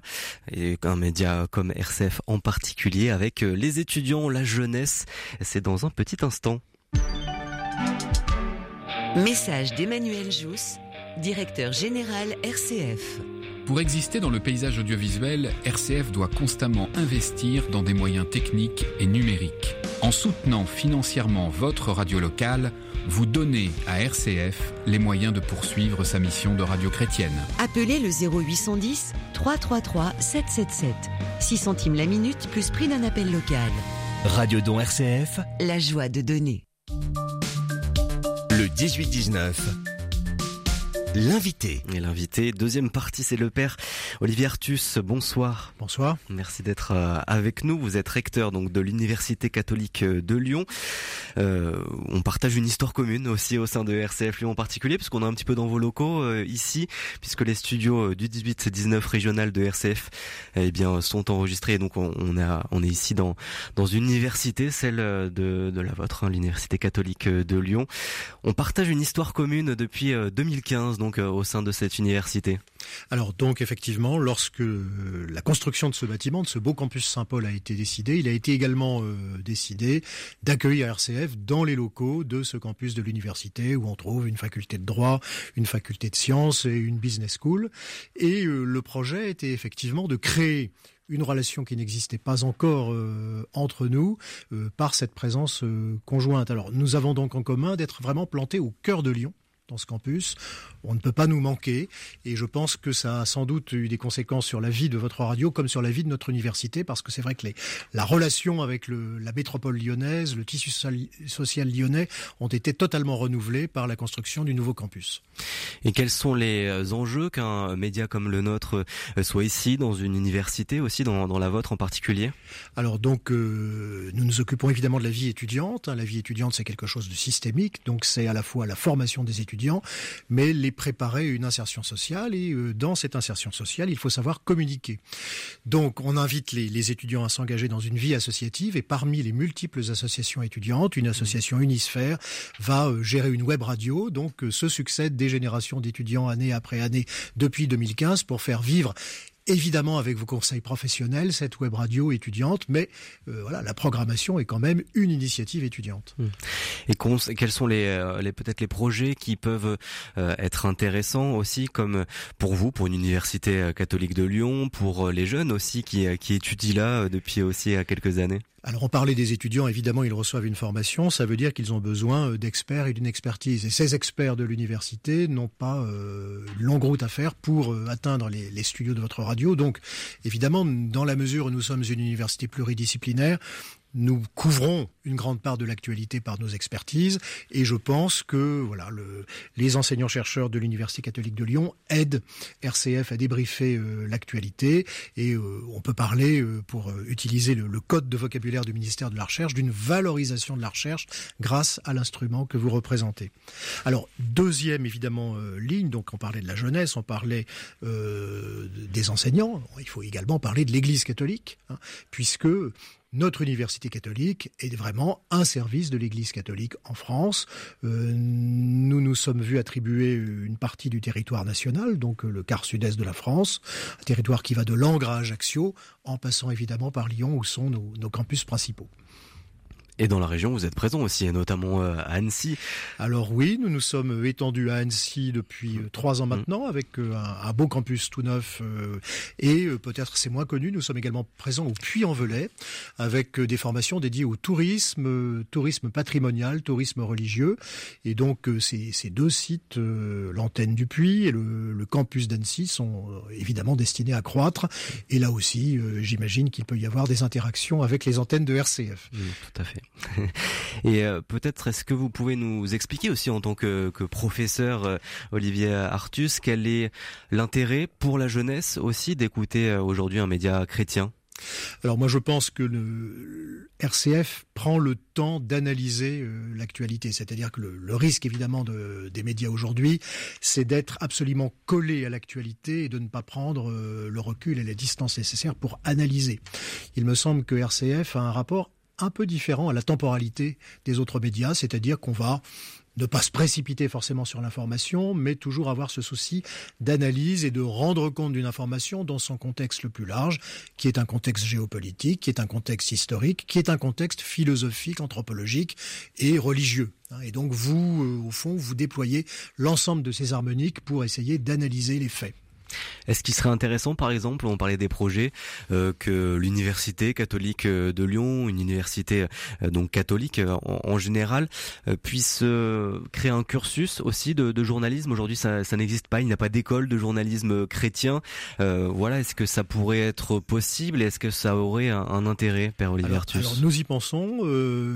et un média comme RCF en particulier avec euh, les étudiants, la jeunesse. C'est dans un petit instant. Message d'Emmanuel Jousse, directeur général RCF. Pour exister dans le paysage audiovisuel, RCF doit constamment investir dans des moyens techniques et numériques. En soutenant financièrement votre radio locale, vous donnez à RCF les moyens de poursuivre sa mission de radio chrétienne. Appelez le 0810 333 777. 6 centimes la minute plus prix d'un appel local. Radio Don RCF, La joie de donner. le 18-19. L'invité. Et l'invité, deuxième partie, c'est le père Olivier Artus. Bonsoir. Bonsoir. Merci d'être euh, avec nous. Vous êtes recteur donc de l'Université catholique euh, de Lyon. Euh, on partage une histoire commune aussi au sein de RCF Lyon en particulier, puisqu'on est un petit peu dans vos locaux euh, ici, puisque les studios du 18-19 régional de RCF eh bien sont enregistrés. Donc on, on, a, on est ici dans dans une université, celle de, de la vôtre, hein, l'Université catholique de Lyon. On partage une histoire commune depuis euh, 2015 euh, au sein de cette université. Alors donc effectivement, lorsque euh, la construction de ce bâtiment, de ce beau campus Saint-Paul a été décidée, il a été également euh, décidé d'accueillir RCF dans les locaux de ce campus de l'université où on trouve une faculté de droit, une faculté de sciences et une business school. Et le projet était effectivement de créer une relation qui n'existait pas encore entre nous par cette présence conjointe. Alors nous avons donc en commun d'être vraiment plantés au cœur de Lyon dans ce campus. On ne peut pas nous manquer et je pense que ça a sans doute eu des conséquences sur la vie de votre radio comme sur la vie de notre université parce que c'est vrai que les, la relation avec le, la métropole lyonnaise, le tissu social, lyonnais ont été totalement renouvelés par la construction du nouveau campus. Et quels sont les euh, enjeux qu'un média comme le nôtre euh, soit ici, dans une université aussi, dans, dans la vôtre en particulier? Alors donc, euh, nous nous occupons évidemment de la vie étudiante. hein. La vie étudiante, c'est quelque chose de systémique, donc c'est à la fois la formation des étudiants, mais les préparer à une insertion sociale. Et euh, dans cette insertion sociale, il faut savoir communiquer. Donc, on invite les, étudiants à s'engager dans une vie associative. Et parmi les multiples associations étudiantes, une association Unisphère va euh, gérer une web radio. Donc, euh, se succèdent des générations d'étudiants année après année depuis 2015 pour faire vivre évidemment avec vos conseils professionnels, cette web radio étudiante, mais euh, voilà, la programmation est quand même une initiative étudiante. Mmh. Et quels sont les, euh, les peut-être les projets qui peuvent euh, être intéressants aussi, comme pour vous, pour une université catholique de Lyon, pour les jeunes aussi qui, qui étudient là depuis aussi quelques années? Alors on parlait des étudiants, évidemment ils reçoivent une formation, ça veut dire qu'ils ont besoin d'experts et d'une expertise. Et ces experts de l'université n'ont pas euh, longue route à faire pour atteindre les, les, studios de votre radio. Donc évidemment, dans la mesure où nous sommes une université pluridisciplinaire, nous couvrons une grande part de l'actualité par nos expertises. Et je pense que voilà le, les enseignants chercheurs de l'université catholique de Lyon aident RCF à débriefer euh, l'actualité. Et euh, on peut parler euh, pour utiliser le, le, code de vocabulaire du ministère de la recherche d'une valorisation de la recherche grâce à l'instrument que vous représentez. Alors deuxième évidemment ligne donc on parlait de la jeunesse, on parlait des enseignants, il faut également parler de l'Église catholique hein, puisque notre université catholique est vraiment un service de l'Église catholique en France. Euh, nous nous sommes vus attribuer une partie du territoire national, donc euh, le quart sud-est de la France, un territoire qui va de Langres à Ajaccio, en passant évidemment par Lyon où sont nos, nos campus principaux. Et dans la région, vous êtes présent aussi, notamment euh, à Annecy. Alors oui, nous nous sommes étendus à Annecy depuis euh, trois ans mmh. maintenant, avec euh, un, un beau campus tout neuf. Et peut-être c'est moins connu, nous sommes également présents au Puy-en-Velay, avec des formations dédiées au tourisme, tourisme patrimonial, tourisme religieux. Et donc ces, ces deux sites, l'antenne du Puy et le, le campus d'Annecy, sont évidemment destinés à croître. Et là aussi, j'imagine qu'il peut y avoir des interactions avec les antennes de RCF. Tout à fait. Et euh, peut-être est-ce que vous pouvez nous expliquer aussi en tant que, professeur euh, Olivier Artus quel est l'intérêt pour la jeunesse aussi d'écouter euh, aujourd'hui un média chrétien? Alors moi je pense que le RCF prend le temps d'analyser l'actualité, c'est-à-dire que le, risque évidemment de, des médias aujourd'hui, c'est d'être absolument collé à l'actualité et de ne pas prendre le recul et les distances nécessaires pour analyser. Il me semble que RCF a un rapport un peu différent à la temporalité des autres médias, c'est-à-dire qu'on va ne pas se précipiter forcément sur l'information, mais toujours avoir ce souci d'analyse et de rendre compte d'une information dans son contexte le plus large, qui est un contexte géopolitique, qui est un contexte historique, qui est un contexte philosophique, anthropologique et religieux. Et donc vous, euh, au fond, vous déployez l'ensemble de ces harmoniques pour essayer d'analyser les faits. Est-ce qu'il serait intéressant, par exemple, on parlait des projets, euh, que l'université catholique euh, de Lyon, une université euh, donc catholique euh, en, en, général, euh, puisse euh, créer un cursus aussi de, de journalisme? Aujourd'hui, ça, ça n'existe pas. Il n'y a pas d'école de journalisme chrétien. voilà, est-ce que ça pourrait être possible? Est-ce que ça aurait un, un intérêt, Père Olivier alors, alors, nous y pensons.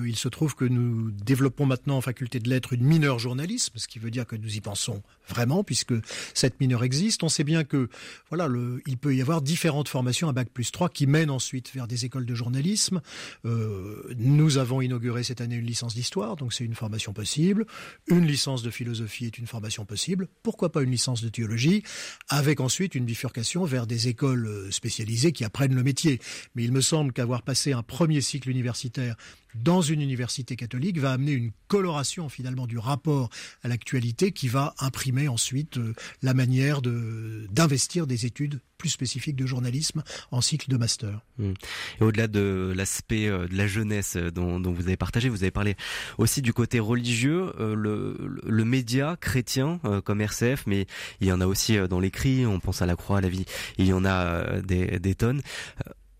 il se trouve que nous développons maintenant en faculté de lettres une mineure journalisme, ce qui veut dire que nous y pensons vraiment, puisque cette mineure existe. On sait bien que voilà, il peut y avoir différentes formations à bac plus 3 qui mènent ensuite vers des écoles de journalisme. Euh, nous avons inauguré cette année une licence d'histoire, donc c'est une formation possible. Une licence de philosophie est une formation possible. Pourquoi pas une licence de théologie, avec ensuite une bifurcation vers des écoles euh, spécialisées qui apprennent le métier. Mais il me semble qu'avoir passé un premier cycle universitaire dans une université catholique va amener une coloration finalement du rapport à l'actualité qui va imprimer ensuite euh, la manière de d'investir des études plus spécifiques de journalisme en cycle de master. Mmh. Et au-delà de l'aspect euh, de la jeunesse euh, dont, vous avez partagé, vous avez parlé aussi du côté religieux, le, média chrétien comme RCF, mais il y en a aussi dans l'écrit, on pense à la croix, à la vie, il y en a des tonnes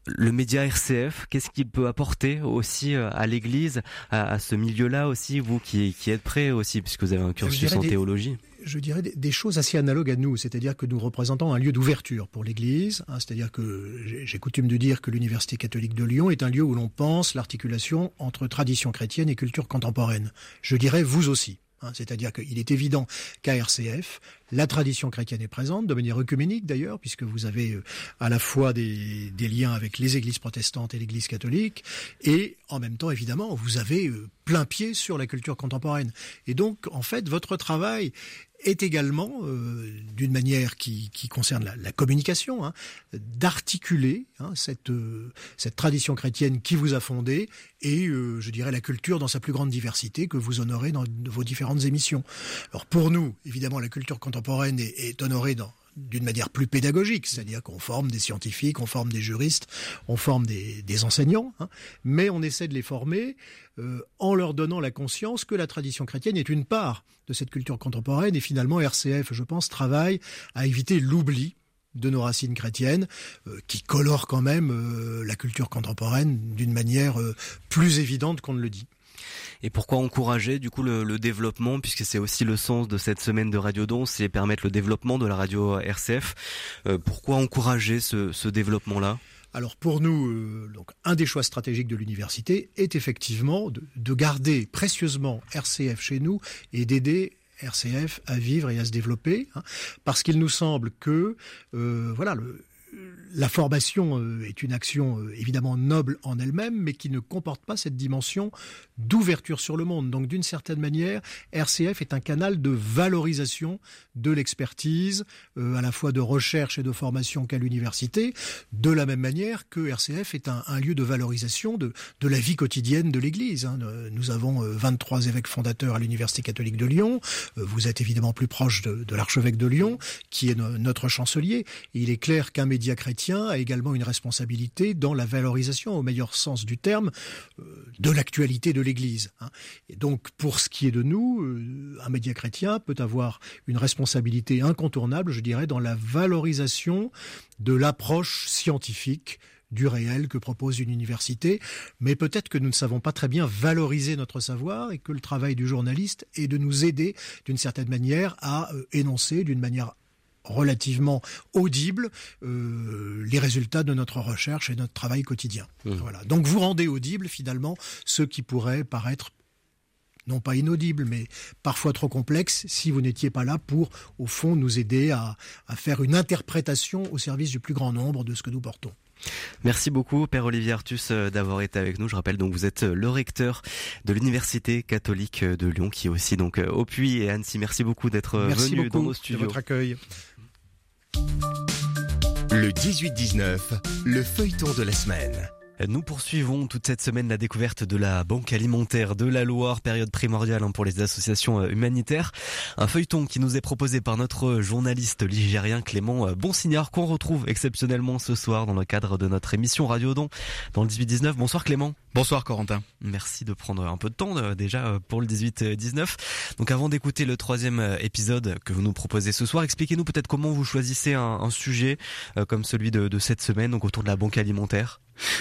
le média RCF, qu'est-ce qu'il peut apporter aussi euh, à l'Église, à, à, ce milieu-là aussi, vous qui, qui êtes prêt aussi, puisque vous avez un cursus en des, théologie? Je dirais des, des, choses assez analogues à nous, c'est-à-dire que nous représentons un lieu d'ouverture pour l'Église, hein, c'est-à-dire que j'ai coutume de dire que l'Université catholique de Lyon est un lieu où l'on pense l'articulation entre tradition chrétienne et culture contemporaine. Je dirais vous aussi. Hein, C'est-à-dire qu'il est évident qu'à RCF, la tradition chrétienne est présente, de manière œcuménique d'ailleurs, puisque vous avez euh, à la fois des, liens avec les églises protestantes et l'église catholique, et en même temps, évidemment, vous avez euh, plein pied sur la culture contemporaine. Et donc, en fait, votre travail est également, euh, d'une manière qui, concerne la, communication, hein, d'articuler hein, cette, cette tradition chrétienne qui vous a fondé et, je dirais, la culture dans sa plus grande diversité que vous honorez dans vos différentes émissions. Alors pour nous, évidemment, la culture contemporaine est, est honorée d'une manière plus pédagogique, c'est-à-dire qu'on forme des scientifiques, on forme des juristes, on forme des, enseignants, hein. mais on essaie de les former euh, en leur donnant la conscience que la tradition chrétienne est une part de cette culture contemporaine et finalement RCF, je pense, travaille à éviter l'oubli de nos racines chrétiennes, euh, qui colorent quand même euh, la culture contemporaine d'une manière plus évidente qu'on ne le dit. Et pourquoi encourager du coup le, développement, puisque c'est aussi le sens de cette semaine de Radio Don, c'est permettre le développement de la radio RCF. Euh, pourquoi encourager ce, développement-là? Alors pour nous, euh, un des choix stratégiques de l'université est effectivement de, garder précieusement RCF chez nous et d'aider RCF à vivre et à se développer, hein, parce qu'il nous semble que euh, voilà le, la formation euh, est une action euh, évidemment noble en elle-même, mais qui ne comporte pas cette dimension d'ouverture sur le monde. Donc d'une certaine manière, RCF est un canal de valorisation de l'expertise, euh, à la fois de recherche et de formation qu'à l'université, de la même manière que RCF est un, lieu de valorisation de, de, la vie quotidienne de l'Église. Hein. Nous avons 23 évêques fondateurs à l'Université catholique de Lyon. Vous êtes évidemment plus proche de, l'archevêque de Lyon, qui est notre chancelier. il est clair qu'un média chrétien a également une responsabilité dans la valorisation, au meilleur sens du terme, euh, de l'actualité de l'Église. Hein. Et donc, pour ce qui est de nous, euh, un média chrétien peut avoir une responsabilité incontournable, je dirais, dans la valorisation de l'approche scientifique du réel que propose une université, mais peut-être que nous ne savons pas très bien valoriser notre savoir et que le travail du journaliste est de nous aider d'une certaine manière à euh, énoncer d'une manière relativement audible euh, les résultats de notre recherche et notre travail quotidien. Mmh. Voilà. Donc vous rendez audible finalement ce qui pourrait paraître non pas inaudible, mais parfois trop complexe, si vous n'étiez pas là pour, au fond, nous aider à, faire une interprétation au service du plus grand nombre de ce que nous portons. Merci beaucoup, Père Olivier Artus, euh, d'avoir été avec nous. Je rappelle donc vous êtes euh, le recteur de l'Université catholique de Lyon, qui est aussi donc au Puy et Annecy. Merci beaucoup d'être venu dans nos studios. De votre accueil. Le 18-19, le feuilleton de la semaine. Nous poursuivons toute cette semaine la découverte de la Banque alimentaire de la Loire, période primordiale hein, pour les associations euh, humanitaires. Un feuilleton qui nous est proposé par notre journaliste ligérien Clément euh, Bonsignard qu'on retrouve exceptionnellement ce soir dans le cadre de notre émission Radio Don dans le 18-19. Bonsoir Clément. Bonsoir Corentin. Merci de prendre un peu de temps euh, déjà pour le 18-19. Donc avant d'écouter le troisième épisode que vous nous proposez ce soir, expliquez-nous peut-être comment vous choisissez un, sujet comme celui de, de cette semaine, donc autour de la Banque alimentaire.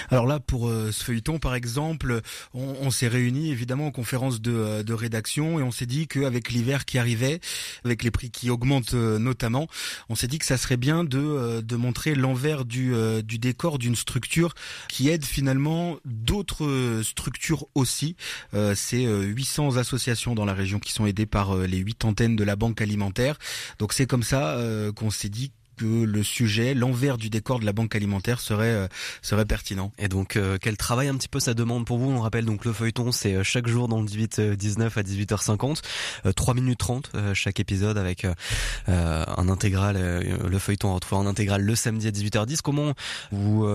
Alors là, pour euh, ce feuilleton, par exemple, on, s'est réunis évidemment en conférence de, euh, rédaction et on s'est dit qu'avec l'hiver qui arrivait, avec les prix qui augmentent euh, notamment, on s'est dit que ça serait bien de, montrer l'envers du, du décor d'une structure qui aide finalement d'autres structures aussi. C'est 800 associations dans la région qui sont aidées par les 8 antennes de la banque alimentaire. Donc c'est comme ça qu'on s'est dit que le sujet, l'envers du décor de la banque alimentaire serait euh, serait pertinent. Et donc euh, quel travail un petit peu ça demande pour vous? On rappelle donc le feuilleton c'est euh, chaque jour dans le 18 19 à 18h50, 3 minutes 30 chaque épisode avec un intégral le feuilleton retrouvé en intégral le samedi à 18h10. Comment vous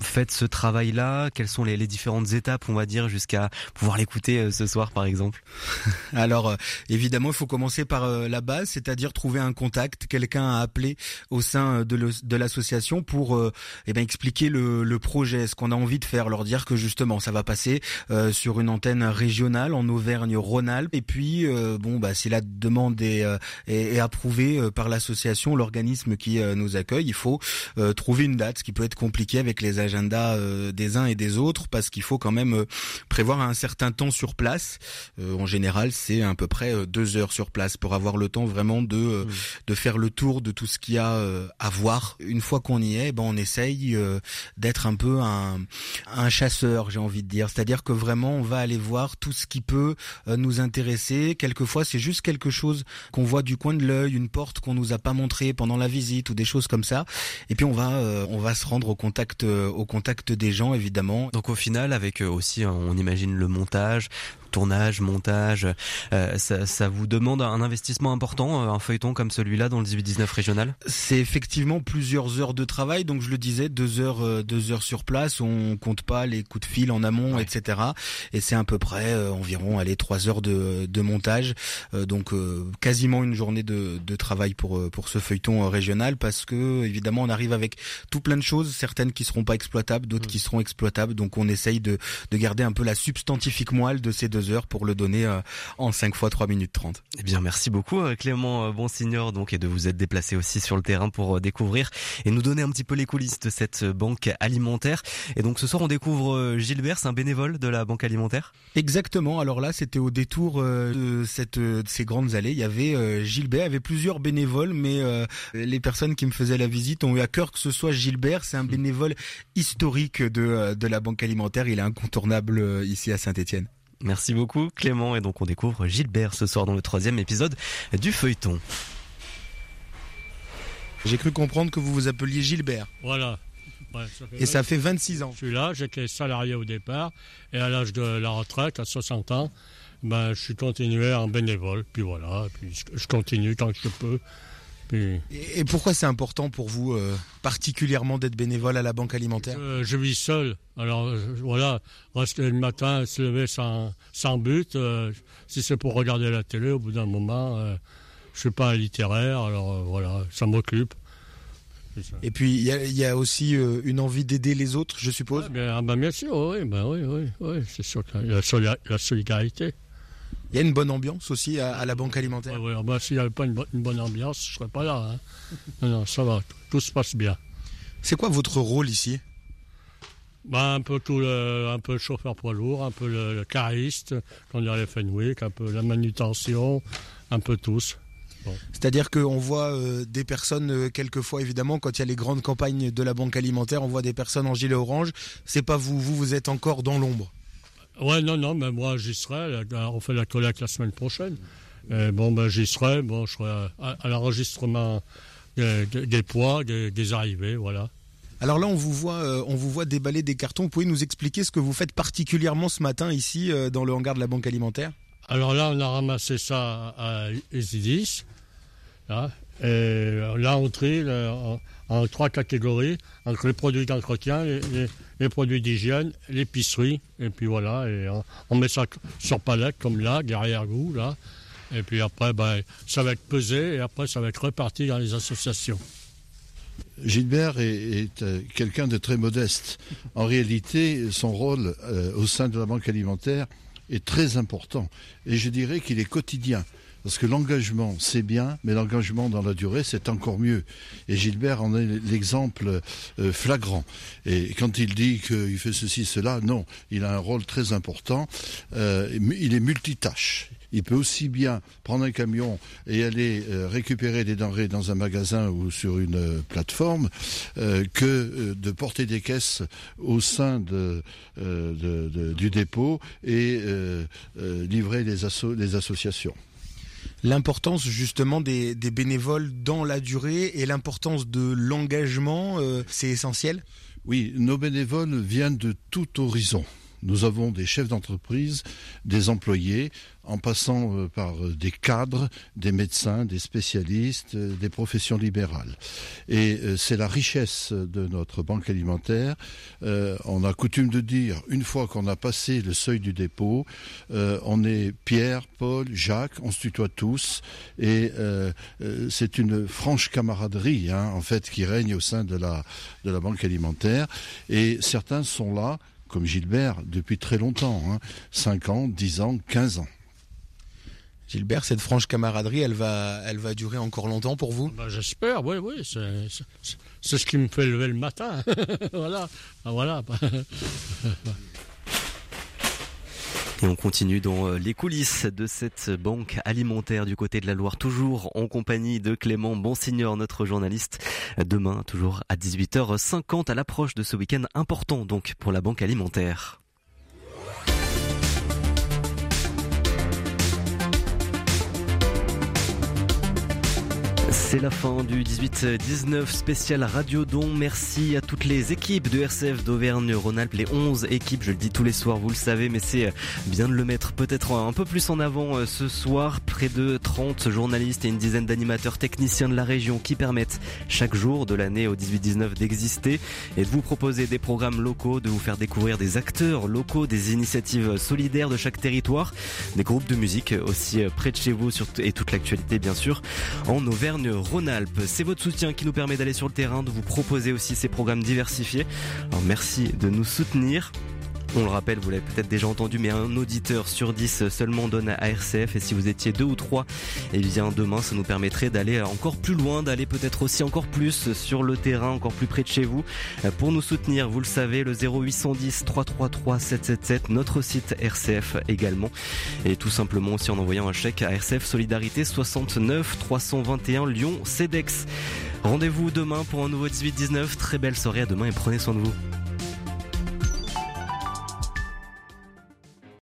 faites ce travail là Quelles sont les, les, différentes étapes on va dire jusqu'à pouvoir l'écouter ce soir par exemple? Alors évidemment, il faut commencer par la base, c'est-à-dire trouver un contact, quelqu'un à appeler au sein de l'association pour euh, eh ben, expliquer le, le projet, ce qu'on a envie de faire, leur dire que justement ça va passer euh, sur une antenne régionale en Auvergne-Rhône-Alpes et puis euh, bon bah si la demande est, est, approuvée par l'association, l'organisme qui nous accueille, il faut trouver une date, ce qui peut être compliqué avec les agendas des uns et des autres parce qu'il faut quand même prévoir un certain temps sur place. en général, c'est à peu près deux heures sur place pour avoir le temps vraiment de mmh. de faire le tour de tout ce qui euh, à voir. Une fois qu'on y est, ben on essaye euh, d'être un peu un, un chasseur, j'ai envie de dire. C'est-à-dire que vraiment, on va aller voir tout ce qui peut euh, nous intéresser. Quelquefois, c'est juste quelque chose qu'on voit du coin de l'œil, une porte qu'on nous a pas montrée pendant la visite ou des choses comme ça. Et puis on va, on va se rendre au contact, au contact des gens, évidemment. Donc au final, avec aussi, on imagine le montage, tournage, montage. Ça, ça, vous demande un investissement important, un feuilleton comme celui-là dans le 18-19 régional? C'est effectivement plusieurs heures de travail. Donc je le disais, deux heures, deux heures sur place. On compte pas les coups de fil en amont, etc. Et c'est à peu près environ, allez, trois heures de, de montage. donc quasiment une journée de, de travail pour pour ce feuilleton régional parce que évidemment on arrive avec tout plein de choses, certaines qui seront pas exploitables, d'autres mm. qui seront exploitables. Donc on essaye de, de garder un peu la substantifique moelle de ces deux heures pour le donner euh, en 5 fois 3 minutes 30. Eh bien merci beaucoup euh, Clément euh, Bonsignor donc et de vous être déplacé aussi sur le terrain pour découvrir et nous donner un petit peu les coulisses de cette banque alimentaire. Et donc ce soir on découvre Gilbert, c'est un bénévole de la banque alimentaire? Exactement. Alors là c'était au détour de cette de ces grandes allées. Il y avait Gilbert, il y avait plusieurs bénévoles, mais les personnes qui me faisaient la visite ont eu à cœur que ce soit Gilbert. C'est un mm. bénévole historique de, de la Banque Alimentaire. Il est incontournable ici à Saint-Etienne. Merci beaucoup Clément et donc on découvre Gilbert ce soir dans le troisième épisode du feuilleton. J'ai cru comprendre que vous vous appeliez Gilbert. Voilà. et ça fait 26 ans. Je suis là, j'étais salarié au départ et à l'âge de la retraite, à 60 ans, ben, je suis continué en bénévole. Puis voilà, puis je continue tant que je peux. Et pourquoi c'est important pour vous, euh, particulièrement, d'être bénévole à la Banque Alimentaire? Je vis seul. Alors euh, voilà, rester le matin, se lever sans, sans but. Euh, si c'est pour regarder la télé, au bout d'un moment, je suis pas un littéraire. Alors voilà, ça m'occupe. Et puis il y, a aussi une envie d'aider les autres, je suppose? bien, ah, ben, bien, sûr, oui, ben, oui, oui, oui c'est sûr. La, la solidarité. Il y a une bonne ambiance aussi à, la banque alimentaire. Oui, bah, s'il n'y avait pas une, bonne ambiance, je ne serais pas là. Hein. Non, non, ça va, tout, se passe bien. C'est quoi votre rôle ici? Bah, un peu tout le, un peu le chauffeur poids lourd, un peu le, cariste, quand il y a les Fenwick, un peu la manutention, un peu tous. C'est-à-dire qu'on voit euh, des personnes, euh, quelquefois évidemment, quand il y a les grandes campagnes de la banque alimentaire, on voit des personnes en gilet orange. C'est pas vous, vous, vous êtes encore dans l'ombre? Ouais, non, non, mais moi j'y serai. On fait la collecte la semaine prochaine. bon, ben j'y serai. Bon, je serai à, l'enregistrement des, poids, des, arrivées, voilà. Alors là, on vous voit, euh, on vous voit déballer des cartons. Vous pouvez nous expliquer ce que vous faites particulièrement ce matin ici euh, dans le hangar de la Banque Alimentaire? Alors là, on a ramassé ça à Isidis. Là, et là, on trie en, trois catégories entre les produits d'entretien, les, les produits d'hygiène, l'épicerie, et puis voilà, et on, met ça sur palette comme là, derrière-goût, là. Et puis après, ben, ça va être pesé et après, ça va être reparti dans les associations. Gilbert est, euh, quelqu'un de très modeste. En réalité, son rôle euh, au sein de la Banque alimentaire est très important. Et je dirais qu'il est quotidien. Parce que l'engagement, c'est bien, mais l'engagement dans la durée, c'est encore mieux. Et Gilbert en est l'exemple euh, flagrant. Et quand il dit qu'il fait ceci, cela, non, il a un rôle très important. Euh, il est multitâche. Il peut aussi bien prendre un camion et aller euh, récupérer des denrées dans un magasin ou sur une plateforme que de porter des caisses au sein du dépôt et livrer les associations l'importance justement des, bénévoles dans la durée et l'importance de l'engagement, euh, c'est essentiel? Oui, nos bénévoles viennent de tout horizon. Nous avons des chefs d'entreprise, des employés, en passant euh, par euh, des cadres, des médecins, des spécialistes, euh, des professions libérales. Et c'est la richesse de notre banque alimentaire. on a coutume de dire, une fois qu'on a passé le seuil du dépôt, on est Pierre, Paul, Jacques, on se tutoie tous, et c'est une franche camaraderie, hein, en fait, qui règne au sein de la, de la banque alimentaire. Et certains sont là comme Gilbert, depuis très longtemps, hein, 5 ans, 10 ans, 15 ans. Gilbert, cette franche camaraderie, elle va, elle va durer encore longtemps pour vous? Bah, J'espère, oui, oui. C'est ce qui me fait lever le matin. voilà. Ah, voilà. Et on continue dans euh, les coulisses de cette banque alimentaire du côté de la Loire, toujours en compagnie de Clément Bonsignor, notre journaliste. Demain, toujours à 18h50, à l'approche de ce week-end important donc pour la banque alimentaire. C'est la fin du 18-19 spécial Radio Don. Merci à toutes les équipes de RCF d'Auvergne-Rhône-Alpes, les 11 équipes, je le dis tous les soirs, vous le savez, mais c'est bien de le mettre peut-être un peu plus en avant euh, ce soir. Près de 30 journalistes et une dizaine d'animateurs techniciens de la région qui permettent chaque jour de l'année au 18-19 d'exister et de vous proposer des programmes locaux, de vous faire découvrir des acteurs locaux, des initiatives solidaires de chaque territoire, des groupes de musique aussi près de chez vous et toute l'actualité bien sûr en Auvergne Rhône-Alpes. C'est votre soutien qui nous permet d'aller sur le terrain, de vous proposer aussi ces programmes diversifiés. Alors merci de nous soutenir. On le rappelle, vous l'avez peut-être déjà entendu, mais un auditeur sur 10 seulement donne à RCF. Et si vous étiez deux ou trois, eh bien demain, ça nous permettrait d'aller encore plus loin, d'aller peut-être aussi encore plus sur le terrain, encore plus près de chez vous. Pour nous soutenir, vous le savez, le 0810 333 777, notre site RCF également. Et tout simplement aussi en envoyant un chèque à RCF Solidarité 69 321 Lyon CEDEX. Rendez-vous demain pour un nouveau 18-19. Très belle soirée à demain et prenez soin de vous.